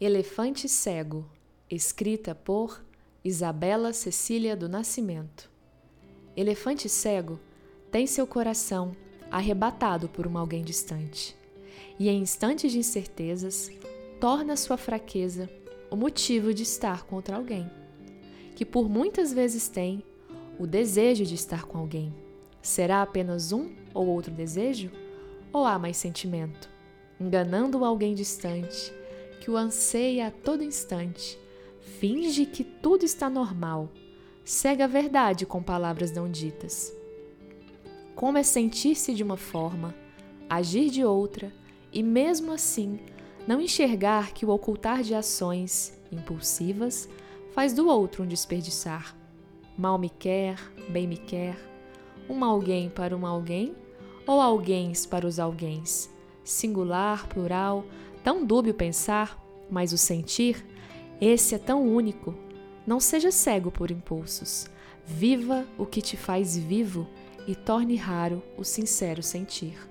Elefante Cego, escrita por Isabela Cecília do Nascimento. Elefante cego tem seu coração arrebatado por um alguém distante, e em instantes de incertezas, torna sua fraqueza o motivo de estar contra alguém, que por muitas vezes tem o desejo de estar com alguém. Será apenas um ou outro desejo? Ou há mais sentimento? Enganando alguém distante, que o anseia a todo instante, finge que tudo está normal, cega a verdade com palavras não ditas. Como é sentir-se de uma forma, agir de outra e, mesmo assim, não enxergar que o ocultar de ações impulsivas faz do outro um desperdiçar. Mal me quer, bem me quer, um alguém para um alguém ou alguém para os alguéns, singular, plural, tão dúbio pensar, mas o sentir, esse é tão único. Não seja cego por impulsos. Viva o que te faz vivo e torne raro o sincero sentir.